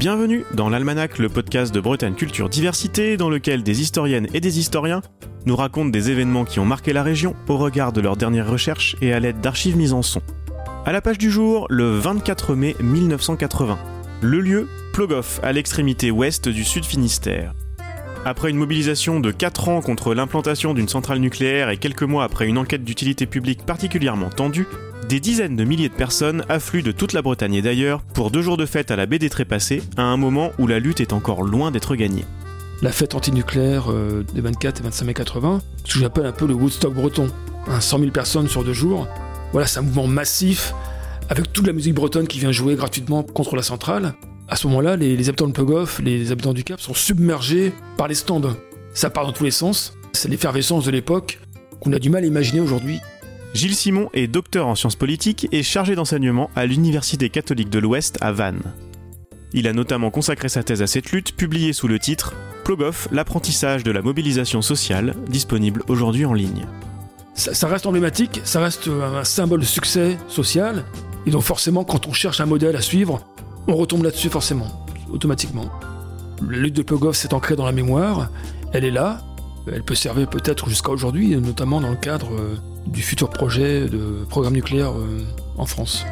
Bienvenue dans l'Almanach, le podcast de Bretagne Culture Diversité, dans lequel des historiennes et des historiens nous racontent des événements qui ont marqué la région au regard de leurs dernières recherches et à l'aide d'archives mises en son. À la page du jour, le 24 mai 1980. Le lieu, Plogoff, à l'extrémité ouest du Sud Finistère. Après une mobilisation de 4 ans contre l'implantation d'une centrale nucléaire et quelques mois après une enquête d'utilité publique particulièrement tendue, des dizaines de milliers de personnes affluent de toute la Bretagne et d'ailleurs pour deux jours de fête à la baie des Trépassés, à un moment où la lutte est encore loin d'être gagnée. La fête antinucléaire euh, des 24 et 25 mai 80, ce que j'appelle un peu le Woodstock breton. 100 000 personnes sur deux jours. Voilà, c'est un mouvement massif avec toute la musique bretonne qui vient jouer gratuitement contre la centrale. À ce moment-là, les, habitants de Plogoff, les habitants du Cap sont submergés par les stands. Ça part dans tous les sens. C'est l'effervescence de l'époque qu'on a du mal à imaginer aujourd'hui. Gilles Simon est docteur en sciences politiques et chargé d'enseignement à l'Université catholique de l'Ouest à Vannes. Il a notamment consacré sa thèse à cette lutte, publiée sous le titre Plogoff, l'apprentissage de la mobilisation sociale, disponible aujourd'hui en ligne. Ça, reste emblématique, ça reste un symbole de succès social, et donc forcément, quand on cherche un modèle à suivre, on retombe là-dessus forcément, automatiquement. La lutte de Plogoff s'est ancrée dans la mémoire, elle est là, elle peut servir peut-être jusqu'à aujourd'hui, notamment dans le cadre euh, du futur projet de programme nucléaire euh, en France.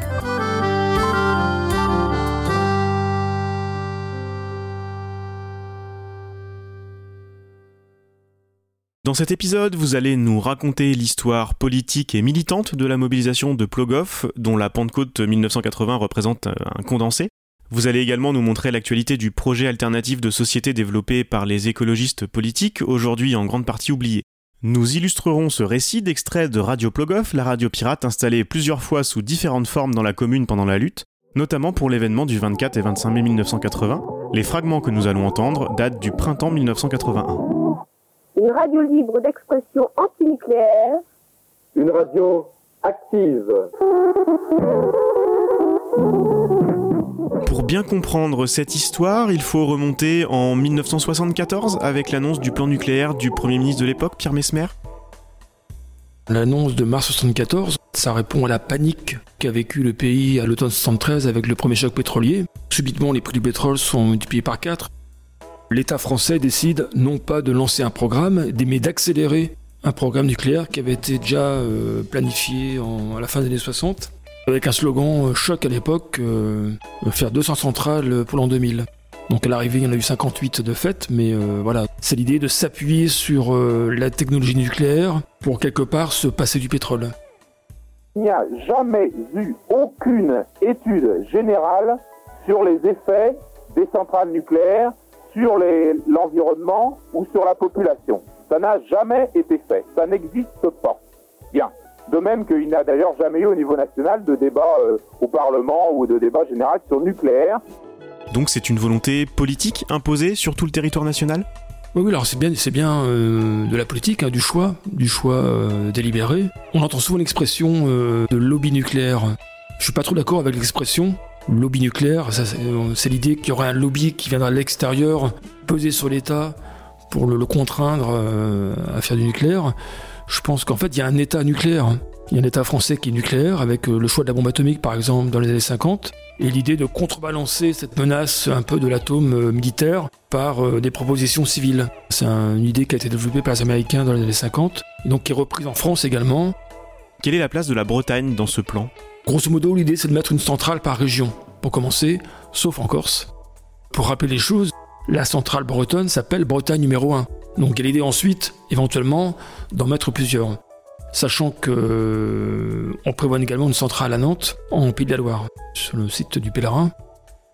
Dans cet épisode, vous allez nous raconter l'histoire politique et militante de la mobilisation de Plogoff, dont la Pentecôte 1980 représente un condensé. Vous allez également nous montrer l'actualité du projet alternatif de société développé par les écologistes politiques, aujourd'hui en grande partie oublié. Nous illustrerons ce récit d'extrait de Radio Plogoff, la radio pirate installée plusieurs fois sous différentes formes dans la commune pendant la lutte, notamment pour l'événement du 24 et 25 mai 1980. Les fragments que nous allons entendre datent du printemps 1981. Une radio libre d'expression antinucléaire. Une radio active. Pour bien comprendre cette histoire, il faut remonter en 1974 avec l'annonce du plan nucléaire du Premier ministre de l'époque, Pierre Mesmer. L'annonce de mars 74, ça répond à la panique qu'a vécu le pays à l'automne 73 avec le premier choc pétrolier. Subitement, les prix du pétrole sont multipliés par 4. L'État français décide non pas de lancer un programme, mais d'accélérer un programme nucléaire qui avait été déjà euh, planifié à la fin des années 60 avec un slogan euh, choc à l'époque, euh, faire 200 centrales pour l'an 2000. Donc à l'arrivée, il y en a eu 58 de fait, mais euh, voilà, c'est l'idée de s'appuyer sur la technologie nucléaire pour quelque part se passer du pétrole. Il n'y a jamais eu aucune étude générale sur les effets des centrales nucléaires sur l'environnement ou sur la population. Ça n'a jamais été fait, ça n'existe pas. Bien. De même qu'il n'y a d'ailleurs jamais eu au niveau national de débat euh, au Parlement ou de débat général sur le nucléaire. Donc c'est une volonté politique imposée sur tout le territoire national? Oui, alors c'est bien, c'est bien euh, de la politique, hein, du choix, du choix euh, délibéré. On entend souvent l'expression de lobby nucléaire. Je suis pas trop d'accord avec l'expression lobby nucléaire. c'est, l'idée qu'il y aurait un lobby qui viendra de l'extérieur, peser sur l'État pour le, le contraindre à faire du nucléaire je pense qu'en fait, il y a un État nucléaire. Il y a un État français qui est nucléaire, avec euh, le choix de la bombe atomique, par exemple, dans les années 50, et l'idée de contrebalancer cette menace un peu de l'atome euh, militaire par euh, des propositions civiles. C'est une idée qui a été développée par les Américains dans les années 50, et donc qui est reprise en France également. Quelle est la place de la Bretagne dans ce plan? Grosso modo, l'idée c'est de mettre une centrale par région, pour commencer, sauf en Corse. Pour rappeler les choses, la centrale bretonne s'appelle Bretagne numéro 1. Donc il y a l'idée ensuite, éventuellement, d'en mettre plusieurs. Sachant que euh, on prévoit également une centrale à Nantes, en Pays de la Loire, sur le site du Pèlerin.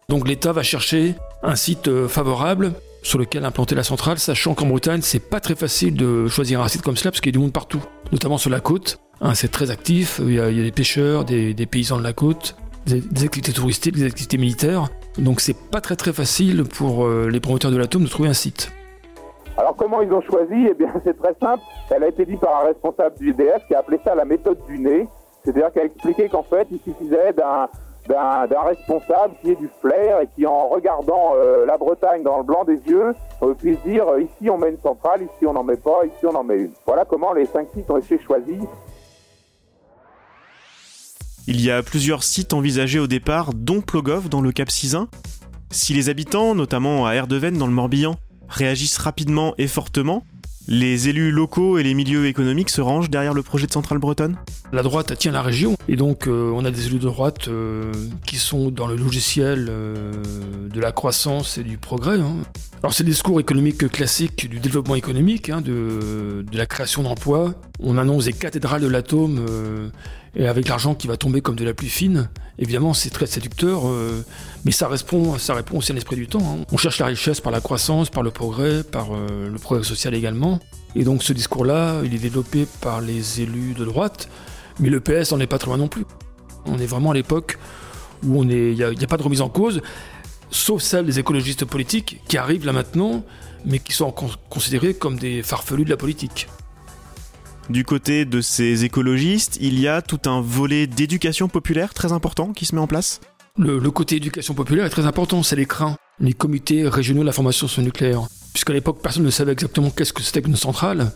Donc l'État va chercher un site euh, favorable sur lequel implanter la centrale, sachant qu'en Bretagne, c'est pas très facile de choisir un site comme cela parce qu'il y a du monde partout, notamment sur la côte. Hein, c'est très actif, il y, a, des pêcheurs, des, paysans de la côte, des, activités touristiques, des activités militaires. Donc c'est pas très très facile pour euh, les promoteurs de l'atome de trouver un site. Alors comment ils ont choisi? Eh bien c'est très simple. Elle a été dit par un responsable du IDF qui a appelé ça la méthode du nez. C'est-à-dire qu'elle expliquait qu'en fait il suffisait d'un responsable qui ait du flair et qui en regardant euh, la Bretagne dans le blanc des yeux euh, puisse dire euh, ici on met une centrale, ici on n'en met pas, ici on en met une. Voilà comment les cinq sites ont été choisis. Il y a plusieurs sites envisagés au départ, dont Plogoff dans le Cap Cisin. Si les habitants, notamment à Erdeven dans le Morbihan, réagissent rapidement et fortement, les élus locaux et les milieux économiques se rangent derrière le projet de centrale bretonne? La droite tient la région et donc euh, on a des élus de droite euh, qui sont dans le logiciel euh, de la croissance et du progrès. Hein. Alors c'est discours économique classique du développement économique, hein, de, la création d'emplois. On annonce des cathédrales de l'atome et avec l'argent qui va tomber comme de la pluie fine. Évidemment c'est très séducteur, mais ça répond, ça répond aussi à l'esprit du temps. Hein. On cherche la richesse par la croissance, par le progrès, par le progrès social également. Et donc ce discours-là, il est développé par les élus de droite, mais le PS n'en est pas très loin non plus. On est vraiment à l'époque où il n'y a, pas de remise en cause, sauf celle des écologistes politiques qui arrivent là maintenant, mais qui sont considérés comme des farfelus de la politique. Du côté de ces écologistes, il y a tout un volet d'éducation populaire très important qui se met en place? Le, le côté éducation populaire est très important, c'est les CRIN, les comités régionaux de l'information sur le nucléaire puisqu'à l'époque, personne ne savait exactement qu'est-ce que c'était qu'une centrale.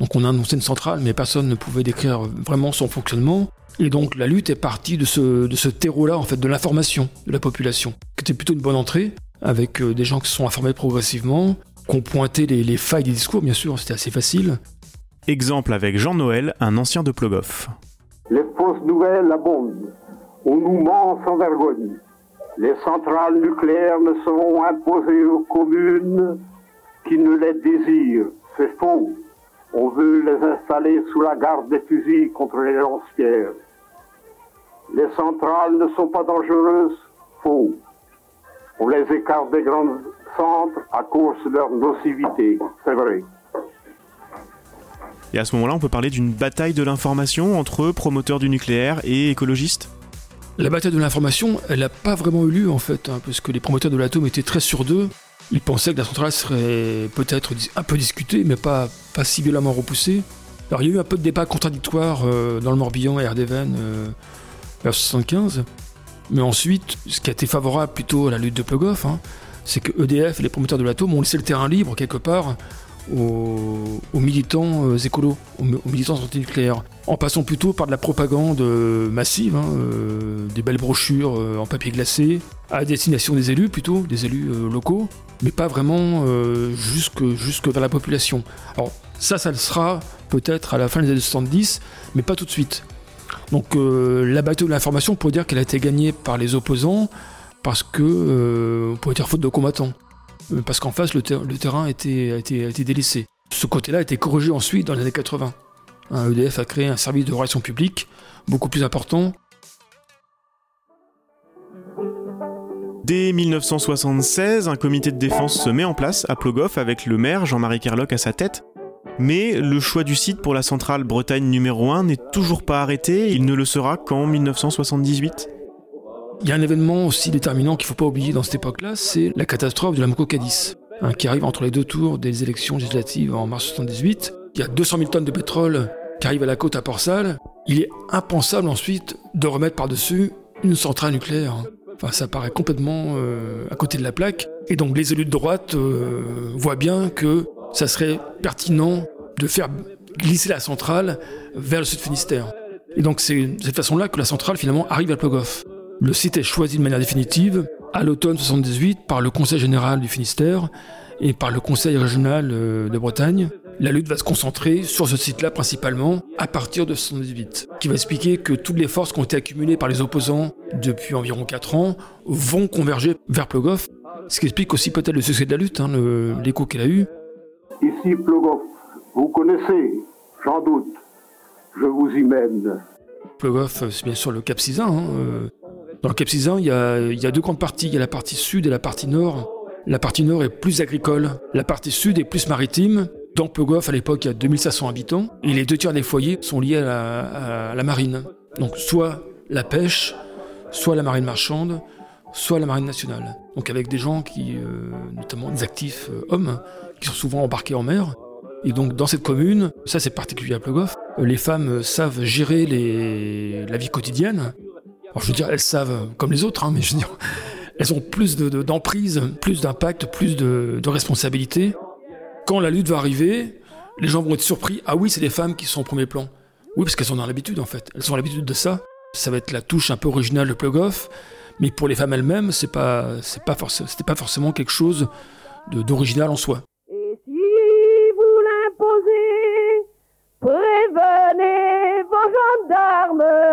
Donc on a annoncé une centrale, mais personne ne pouvait décrire vraiment son fonctionnement. Et donc la lutte est partie de ce, de ce terreau-là, en fait, de l'information de la population, qui était plutôt une bonne entrée, avec euh, des gens qui se sont informés progressivement, qui ont pointé les, failles des discours, bien sûr, c'était assez facile. Exemple avec Jean Noël, un ancien de Plogoff. Les fausses nouvelles abondent. On nous ment sans vergogne. Les centrales nucléaires ne seront imposées aux communes qui ne les désirent. C'est faux. On veut les installer sous la garde des fusils contre les lance-pierres. Les centrales ne sont pas dangereuses. Faux. On les écarte des grands centres à cause de leur nocivité. C'est vrai. Et à ce moment-là, on peut parler d'une bataille de l'information entre promoteurs du nucléaire et écologistes? La bataille de l'information, elle n'a pas vraiment eu lieu en fait, hein, parce que les promoteurs de l'atome étaient très sûrs d'eux. Il pensait que la centrale serait peut-être un peu discutée, mais pas, pas si violemment repoussée. Alors il y a eu un peu de débat contradictoire euh, dans le Morbihan et Ardéven euh, vers 75. Mais ensuite, ce qui a été favorable plutôt à la lutte de Plogoff, hein, c'est que EDF et les promoteurs de l'atome ont laissé le terrain libre quelque part aux, militants euh, écolos, aux, militants anti-nucléaires, en passant plutôt par de la propagande massive, hein, des belles brochures en papier glacé, à destination des élus plutôt, des élus locaux, mais pas vraiment euh, jusque, jusque vers la population. Alors ça, ça le sera peut-être à la fin des années 70, mais pas tout de suite. Donc euh, la bataille de l'information, on pourrait dire qu'elle a été gagnée par les opposants, parce que, euh, on pourrait dire faute de combattants. Parce qu'en face, le, terrain a été, délaissé. Ce côté-là a été corrigé ensuite dans les années 80. EDF a créé un service de relations publiques beaucoup plus important, Dès 1976, un comité de défense se met en place à Plogoff avec le maire Jean-Marie Kerlock à sa tête. Mais le choix du site pour la centrale Bretagne numéro 1 n'est toujours pas arrêté, il ne le sera qu'en 1978. Il y a un événement aussi déterminant qu'il ne faut pas oublier dans cette époque-là, c'est la catastrophe de la Moko-Cadiz, hein, qui arrive entre les deux tours des élections législatives en mars 78. Il y a 200 000 tonnes de pétrole qui arrivent à la côte à Port-Salle. Il est impensable ensuite de remettre par-dessus une centrale nucléaire. Enfin, ça paraît complètement euh, à côté de la plaque. Et donc les élus de droite euh, voient bien que ça serait pertinent de faire glisser la centrale vers le sud Finistère. Et donc c'est de cette façon-là que la centrale finalement arrive à Plogoff. Le site est choisi de manière définitive à l'automne 78 par le Conseil général du Finistère et par le Conseil régional euh, de Bretagne la lutte va se concentrer sur ce site-là principalement à partir de 78, qui va expliquer que toutes les forces qui ont été accumulées par les opposants depuis environ 4 ans vont converger vers Plogoff, ce qui explique aussi peut-être le succès de la lutte, hein, l'écho qu'elle a eu. Ici Plogoff, vous connaissez, j'en doute, je vous y mène. Plogoff, c'est bien sûr le Cap Sizun. Hein, euh. Dans le Cap Sizun, il y, a, deux grandes parties, il y a la partie sud et la partie nord. La partie nord est plus agricole, la partie sud est plus maritime, dans Plogoff, à l'époque, il y a 2500 habitants, et les deux tiers des foyers sont liés à la, marine. Donc soit la pêche, soit la marine marchande, soit la marine nationale. Donc avec des gens qui, euh, notamment des actifs euh, hommes, qui sont souvent embarqués en mer. Et donc dans cette commune, ça c'est particulier à Plogoff, les femmes savent gérer la vie quotidienne. Alors je veux dire, elles savent comme les autres, hein, mais je veux dire, elles ont plus d'emprise, de, plus d'impact, plus de, responsabilité quand la lutte va arriver, les gens vont être surpris. Ah oui, c'est des femmes qui sont au premier plan. Oui, parce qu'elles sont dans l'habitude en fait. Elles ont l'habitude de ça. Ça va être la touche un peu originale de Plogoff. Mais pour les femmes elles-mêmes, c'est pas, pas pas forcément quelque chose d'original en soi. Et si vous l'imposez, prévenez vos gendarmes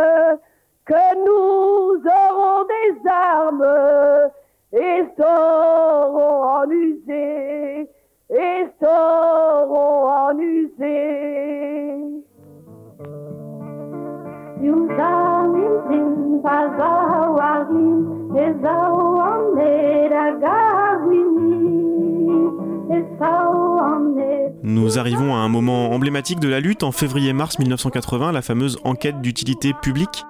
Nous arrivons à un moment emblématique de la lutte en février-mars 1980, la fameuse enquête d'utilité publique.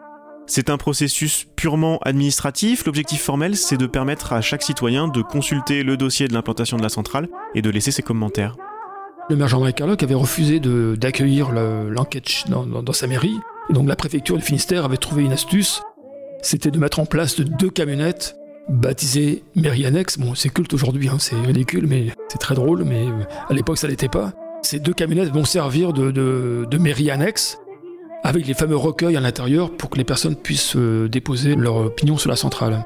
C'est un processus purement administratif. L'objectif formel, c'est de permettre à chaque citoyen de consulter le dossier de l'implantation de la centrale et de laisser ses commentaires. Le maire Jean-Marie Carloc avait refusé d'accueillir l'enquête dans, sa mairie donc la préfecture du Finistère avait trouvé une astuce, c'était de mettre en place deux camionnettes baptisées mairie annexe. Bon, c'est culte aujourd'hui, hein, c'est ridicule, mais c'est très drôle, mais euh, à l'époque ça l'était pas. Ces deux camionnettes vont servir de, de, mairie annexe avec les fameux recueils à l'intérieur pour que les personnes puissent euh, déposer leur opinion sur la centrale.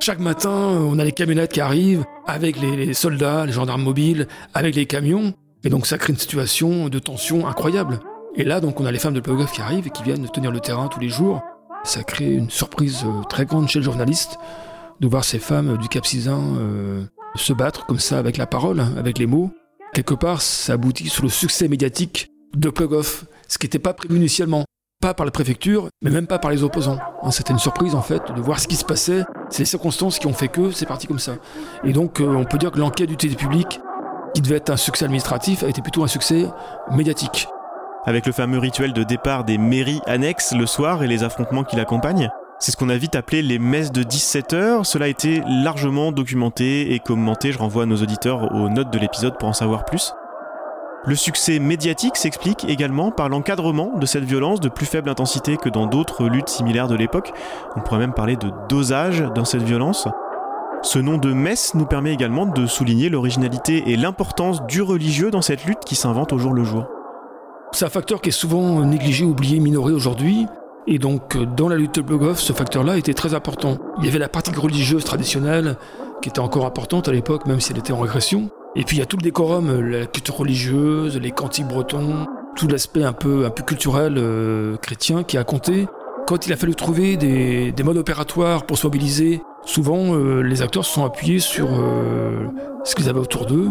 Chaque matin, on a les camionnettes qui arrivent avec les, soldats, les gendarmes mobiles, avec les camions, et donc ça crée une situation de tension incroyable. Et là, donc, on a les femmes de Plogoff qui arrivent et qui viennent tenir le terrain tous les jours. Ça crée une surprise euh, très grande chez le journaliste de voir ces femmes du Cap euh, se battre comme ça avec la parole, hein, avec les mots. Quelque part, ça aboutit sur le succès médiatique de Plogoff, ce qui n'était pas prévu initialement. Pas par la préfecture, mais même pas par les opposants. Hein, c'était une surprise en fait de voir ce qui se passait. C'est les circonstances qui ont fait que c'est parti comme ça. Et donc, euh, on peut dire que l'enquête d'utilité publique, qui devait être un succès administratif, a été plutôt un succès médiatique avec le fameux rituel de départ des mairies annexes le soir et les affrontements qui l'accompagnent. C'est ce qu'on a vite appelé les messes de 17 heures. Cela a été largement documenté et commenté. Je renvoie nos auditeurs aux notes de l'épisode pour en savoir plus. Le succès médiatique s'explique également par l'encadrement de cette violence de plus faible intensité que dans d'autres luttes similaires de l'époque. On pourrait même parler de dosage dans cette violence. Ce nom de messe nous permet également de souligner l'originalité et l'importance du religieux dans cette lutte qui s'invente au jour le jour. C'est un facteur qui est souvent négligé, oublié, minoré aujourd'hui. Et donc, dans la lutte de Blogoff, ce facteur-là était très important. Il y avait la pratique religieuse traditionnelle, qui était encore importante à l'époque, même si elle était en régression. Et puis, il y a tout le décorum, la culture religieuse, les cantiques bretons, tout l'aspect un peu, un peu culturel euh, chrétien qui a compté. Quand il a fallu trouver des, modes opératoires pour se mobiliser, souvent, euh, les acteurs se sont appuyés sur euh, ce qu'ils avaient autour d'eux,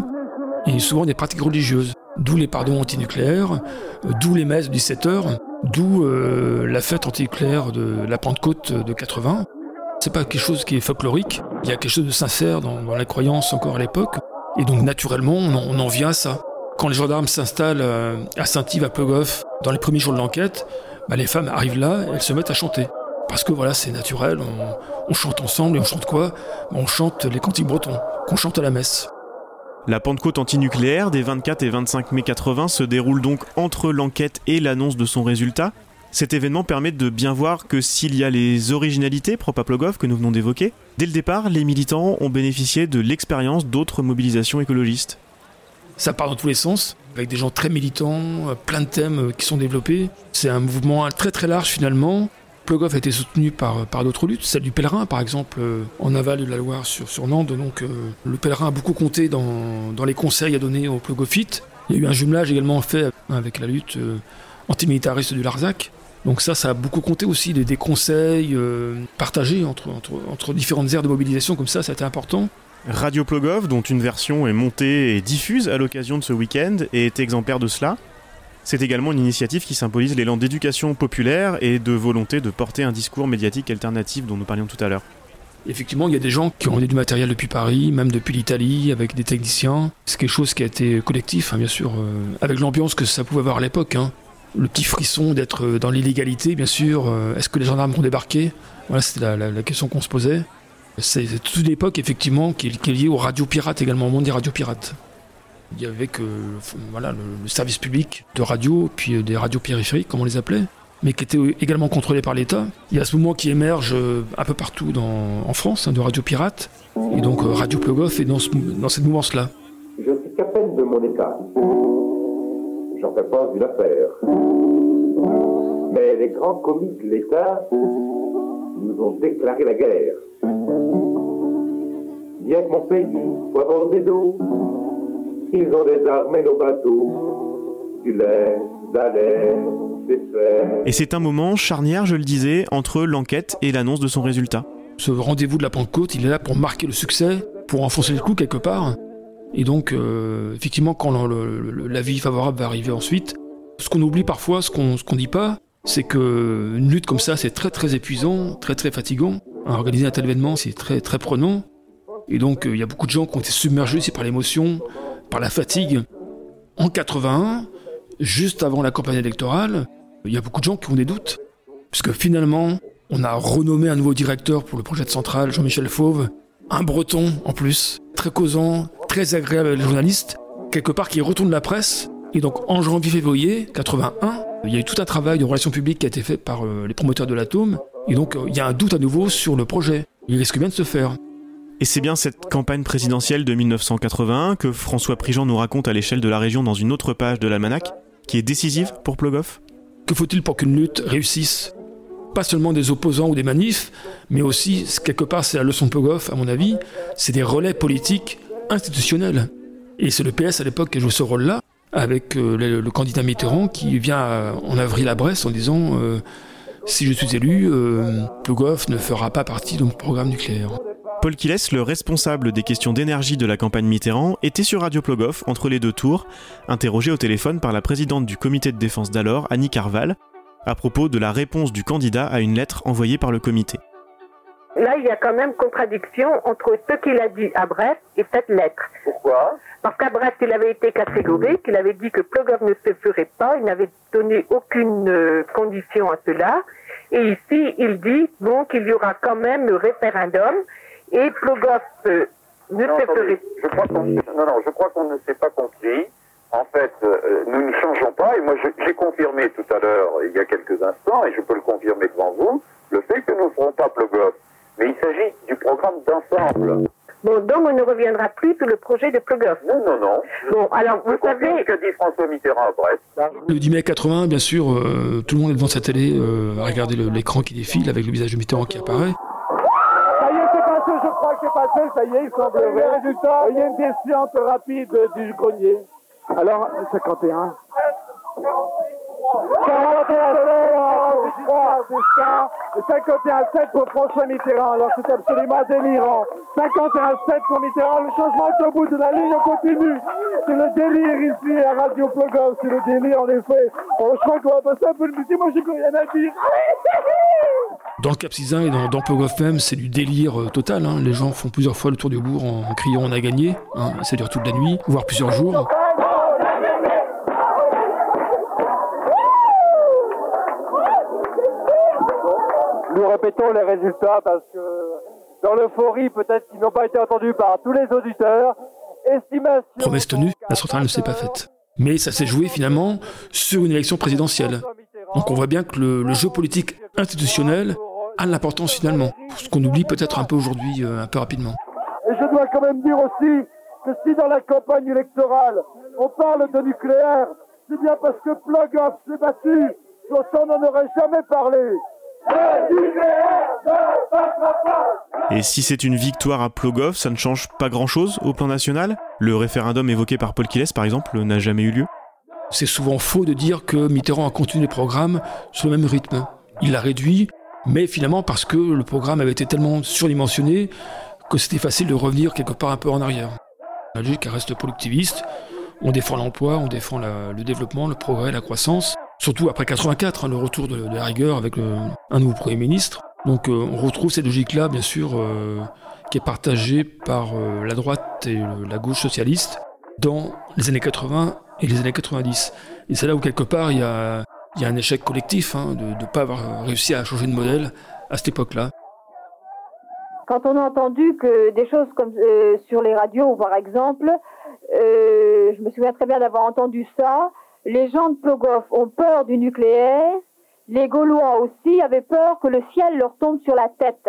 et souvent des pratiques religieuses d'où les pardons antinucléaires, euh, d'où les messes du 17 heures, d'où euh, la fête antinucléaire de la Pentecôte de 80. C'est pas quelque chose qui est folklorique, il y a quelque chose de sincère dans, la croyance encore à l'époque, et donc naturellement on en, vient à ça. Quand les gendarmes s'installent euh, à Saint-Yves, à Plogoff, dans les premiers jours de l'enquête, bah, les femmes arrivent là, elles se mettent à chanter. Parce que voilà, c'est naturel, on, on, chante ensemble, et on chante quoi? On chante les cantiques bretons, qu'on chante à la messe. La Pentecôte antinucléaire des 24 et 25 mai 80 se déroule donc entre l'enquête et l'annonce de son résultat. Cet événement permet de bien voir que s'il y a les originalités propres à Plogov que nous venons d'évoquer, dès le départ, les militants ont bénéficié de l'expérience d'autres mobilisations écologistes. Ça part dans tous les sens, avec des gens très militants, euh, plein de thèmes euh, qui sont développés. C'est un mouvement très très large finalement, Plogoff a été soutenu par, par d'autres luttes, celle du pèlerin par exemple euh, en aval de la Loire sur, sur Nantes. Donc euh, le pèlerin a beaucoup compté dans, dans les conseils à donner aux Plogophites. Il y a eu un jumelage également fait avec la lutte euh, antimilitariste du Larzac. Donc ça, ça a beaucoup compté aussi, des, des conseils partagés entre, entre, entre différentes aires de mobilisation comme ça, ça a été important. Radio Plogov, dont une version est montée et diffuse à l'occasion de ce week-end, est exemplaire de cela. C'est également une initiative qui symbolise l'élan d'éducation populaire et de volonté de porter un discours médiatique alternatif dont nous parlions tout à l'heure. Effectivement, il y a des gens qui ont eu du matériel depuis Paris, même depuis l'Italie, avec des techniciens. C'est quelque chose qui a été collectif, hein, bien sûr, euh, avec l'ambiance que ça pouvait avoir à l'époque. Hein. Le petit frisson d'être euh, dans l'illégalité, bien sûr. Euh, est-ce que les gendarmes vont débarquer? Voilà, c'était la, question qu'on se posait. C'est toute une époque, effectivement, qui qui est liée aux radios pirates également, au monde des radios pirates. Il y avait que voilà, le, service public de radio, puis euh, des radios périphériques, comme on les appelait, mais qui étaient également contrôlés par l'État. Il y a ce mouvement qui émerge euh, un peu partout en France, hein, de radio pirate, et donc euh, Radio Plogoff est dans, cette mouvance-là. Je suis qu'à peine de mon État. J'en fais pas une affaire. Mais les grands commis de l'État nous ont déclaré la guerre. Bien que mon pays soit bordé d'eau, ils ont des armes et nos bateaux, du lait, de la lait, des fers. Et c'est un moment charnière, je le disais, entre l'enquête et l'annonce de son résultat. Ce rendez-vous de la Pentecôte, il est là pour marquer le succès, pour enfoncer le clou quelque part. Et donc, euh, effectivement, quand l'avis favorable va arriver ensuite, ce qu'on oublie parfois, ce qu'on qu'on dit pas, c'est que une lutte comme ça, c'est très très épuisant, très très fatigant. Organiser un tel événement, c'est très très prenant. Et donc, euh, il y a beaucoup de gens qui ont été submergés aussi par l'émotion, par la fatigue. En 81, juste avant la campagne électorale, il y a beaucoup de gens qui ont des doutes. Puisque finalement, on a renommé un nouveau directeur pour le projet de centrale, Jean-Michel Fauve, un breton en plus, très causant, très agréable avec les journalistes, quelque part qui retourne la presse. Et donc en janvier-février 81, il y a eu tout un travail de relations publiques qui a été fait par euh, les promoteurs de l'atome. Et donc euh, il y a un doute à nouveau sur le projet. Il risque bien de se faire. Et c'est bien cette campagne présidentielle de 1981 que François Prigent nous raconte à l'échelle de la région dans une autre page de l'almanach, qui est décisive pour Plogoff. Que faut-il pour qu'une lutte réussisse? Pas seulement des opposants ou des manifs, mais aussi, quelque part, c'est la leçon de Plogoff, à mon avis, c'est des relais politiques institutionnels. Et c'est le PS à l'époque qui a joué ce rôle-là, avec euh, le, le candidat Mitterrand qui vient euh, en avril à Brest en disant euh, Si je suis élu, euh, Plogoff ne fera pas partie de mon programme nucléaire. Paul Kiles, le responsable des questions d'énergie de la campagne Mitterrand, était sur Radio Plogoff entre les deux tours, interrogé au téléphone par la présidente du comité de défense d'alors, Annie Carval, à propos de la réponse du candidat à une lettre envoyée par le comité. Là, il y a quand même contradiction entre ce qu'il a dit à Brest et cette lettre. Pourquoi? Parce qu'à Brest, il avait été catégorique, il avait dit que Plogov ne se ferait pas, il n'avait donné aucune euh, condition à cela. Et ici, il dit bon qu'il y aura quand même le référendum et Plogov euh, ne Non, se attendez, ferait je crois qu'on non, non, je crois qu'on ne s'est pas compris. En fait, euh, nous ne changeons pas, et moi je- j'ai confirmé tout à l'heure, il y a quelques instants, et je peux le confirmer devant vous, le fait que nous ne ferons pas Plogov. Mais il s'agit du programme d'ensemble. Bon, donc on ne reviendra plus sur le projet de Plogov. Non, non, non. Bon, alors vous savez, ce qu'a dit François Mitterrand à Brest. Le 10 mai 80, bien sûr, euh, tout le monde est devant sa télé euh, à regarder le- l'écran qui défile avec le visage de Mitterrand qui apparaît. Ça y est, il semblerait. Résultat, il y a une descente rapide du grenier. Alors, 51. 41 51 7 pour François Mitterrand. Alors c'est absolument délirant. 51 7 pour Mitterrand. Le changement est au bout de la ligne, on continue. C'est le délire ici à Radio Plogov. C'est le délire en effet. Oh, je crois qu'on va passer un peu de musique. Moi j'ai rien à dire. Dans le Cap 6 et dans, dans même, c'est du délire euh, total. hein. Les gens font plusieurs fois le tour du bourg en, en criant on a gagné. hein. Ça dure toute la nuit, voire plusieurs jours. Nous répétons les résultats parce que dans l'euphorie, peut-être qu'ils n'ont pas été entendus par tous les auditeurs. Estimation. Promesse tenue, la centrale ne s'est pas faite. Mais ça s'est joué finalement sur une élection présidentielle. Donc on voit bien que le, le jeu politique institutionnel a de l'importance finalement. Ce qu'on oublie peut-être un peu aujourd'hui, euh, un peu rapidement. Et je dois quand même dire aussi que si dans la campagne électorale, on parle de nucléaire, c'est bien parce que Plogov s'est battu, autant on n'en aurait jamais parlé. Et si c'est une victoire à Plogoff, ça ne change pas grand-chose au plan national? Le référendum évoqué par Paul Kiles, par exemple, n'a jamais eu lieu? C'est souvent faux de dire que Mitterrand a continué le programme sur le même rythme. Il l'a réduit, mais finalement parce que le programme avait été tellement surdimensionné que c'était facile de revenir quelque part un peu en arrière. La logique reste productiviste. On défend l'emploi, on défend le développement, le progrès, la croissance. Surtout après 84, hein, le retour de, de la rigueur avec un nouveau Premier ministre. Donc euh, on retrouve cette logique-là, bien sûr, euh, qui est partagée par euh, la droite et la gauche socialiste dans les années 80 et les années 90. Et c'est là où quelque part il y a, il y a un échec collectif hein, de ne pas avoir réussi à changer de modèle à cette époque-là. Quand on a entendu que des choses comme euh, sur les radios, par exemple, euh, je me souviens très bien d'avoir entendu ça, les gens de Plogoff ont peur du nucléaire, les Gaulois aussi avaient peur que le ciel leur tombe sur la tête.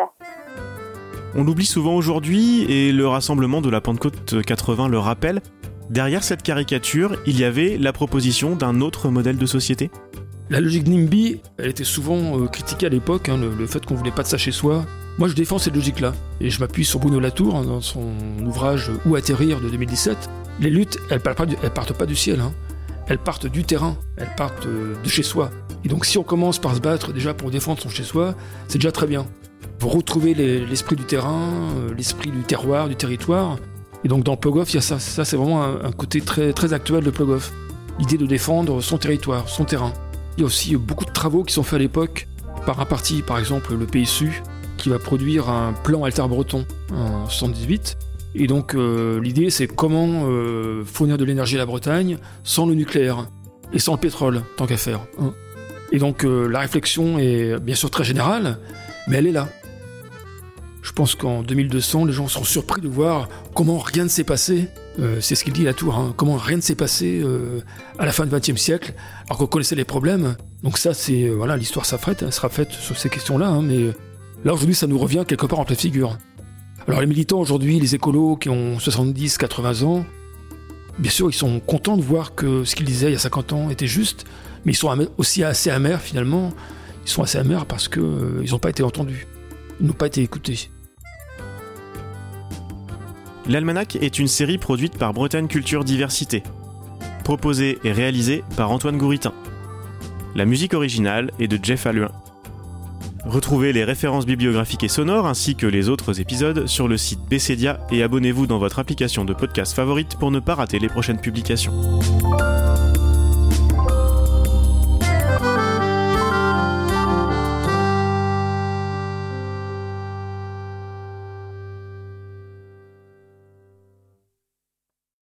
On l'oublie souvent aujourd'hui, et le rassemblement de la Pentecôte 80 le rappelle. Derrière cette caricature, il y avait la proposition d'un autre modèle de société. La logique NIMBY, elle était souvent euh, critiquée à l'époque, hein, le, fait qu'on voulait pas de ça chez soi, Moi, je défends cette logique-là. Et je m'appuie sur Bruno Latour hein, dans son ouvrage Où atterrir de 2017. Les luttes, elles partent pas du, partent pas du ciel. Hein. Elles partent du terrain. Elles partent euh, de chez soi. Et donc, si on commence par se battre déjà pour défendre son chez soi, c'est déjà très bien. Vous retrouvez l'esprit du terrain, euh, l'esprit du terroir, du territoire. Et donc, dans Plogoff, il ça. C'est vraiment un, côté très, très actuel de Plogoff. L'idée de défendre son territoire, son terrain. Il y a aussi beaucoup de travaux qui sont faits à l'époque par un parti, par exemple le PSU, qui va produire un plan alter-breton en 78. Et donc euh, l'idée c'est comment euh, fournir de l'énergie à la Bretagne sans le nucléaire et sans le pétrole, tant qu'à faire. Hein. Et donc euh, la réflexion est bien sûr très générale, mais elle est là. Je pense qu'en 2200, les gens seront surpris de voir comment rien ne s'est passé. C'est ce qu'il dit la tour, hein, comment rien ne s'est passé à la fin du XXe siècle, alors qu'on connaissait les problèmes. Donc ça, c'est voilà, l'histoire sera faite, sera faite sur ces questions-là, hein, mais Là, aujourd'hui, ça nous revient quelque part en pleine figure. Alors, les militants aujourd'hui, les écolos qui ont 70, 80 ans, bien sûr, ils sont contents de voir que ce qu'ils disaient il y a 50 ans était juste, mais ils sont aussi assez amers finalement. Ils sont assez amers parce qu'ils euh, n'ont pas été entendus. Ils n'ont pas été écoutés. L'Almanach est une série produite par Bretagne Culture Diversité, proposée et réalisée par Antoine Gouritin. La musique originale est de Jeff Alluin. Retrouvez les références bibliographiques et sonores ainsi que les autres épisodes sur le site Bessedia et abonnez-vous dans votre application de podcast favorite pour ne pas rater les prochaines publications.